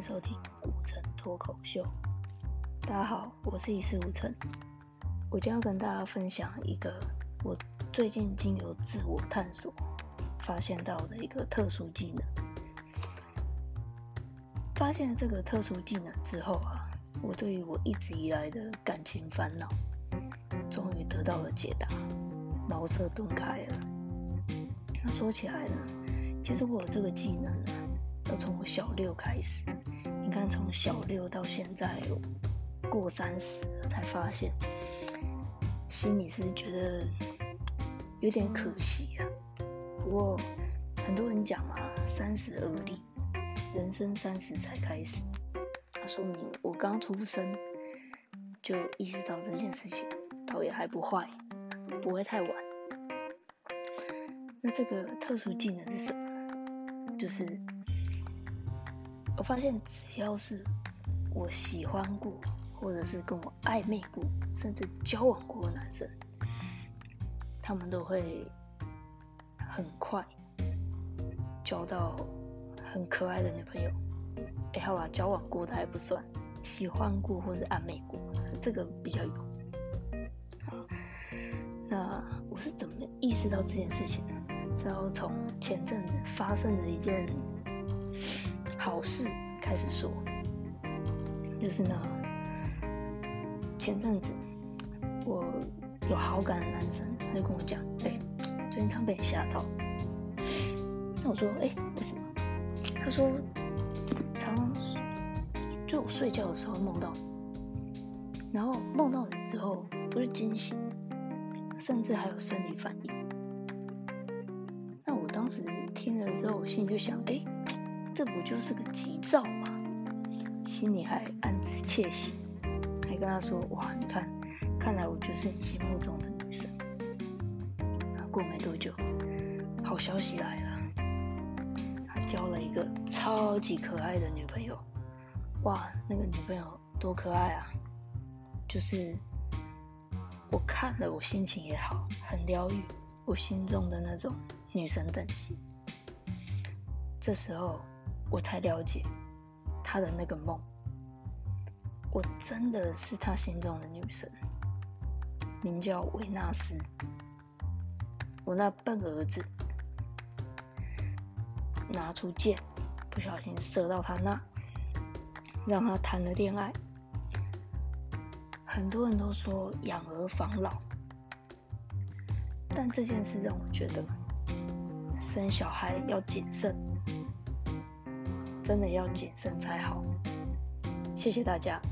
收听五成脱口秀。大家好，我是一事无成，我将要跟大家分享一个我最近经由自我探索发现到的一个特殊技能。发现了这个特殊技能之后啊，我对于我一直以来的感情烦恼，终于得到了解答，茅塞顿开了。那说起来呢，其实我有这个技能呢。要从我小六开始，你看从小六到现在过三十才发现，心里是觉得有点可惜啊。不过很多人讲嘛，三十而立，人生三十才开始，那说明我刚出生就意识到这件事情，倒也还不坏，不会太晚。那这个特殊技能是什么呢？就是。我发现，只要是我喜欢过，或者是跟我暧昧过，甚至交往过的男生，他们都会很快交到很可爱的女朋友。哎，好吧，交往过的还不算，喜欢过或者暧昧过，这个比较有。那我是怎么意识到这件事情呢？然后从前阵子发生的一件。好事开始说，就是呢，前阵子我有好感的男生，他就跟我讲，哎，最近常被你吓到。那我说，哎，为什么？他说，常就我睡觉的时候梦到你，然后梦到你之后不是惊醒，甚至还有生理反应。那我当时听了之后，我心里就想，哎。这不就是个吉兆吗？心里还暗自窃喜，还跟他说：“哇，你看，看来我就是你心目中的女神。”过没多久，好消息来了，他交了一个超级可爱的女朋友。哇，那个女朋友多可爱啊！就是我看了，我心情也好，很疗愈，我心中的那种女神等级。这时候。我才了解他的那个梦，我真的是他心中的女神，名叫维纳斯。我那笨儿子拿出剑，不小心射到他那，让他谈了恋爱。很多人都说养儿防老，但这件事让我觉得生小孩要谨慎。真的要谨慎才好。谢谢大家。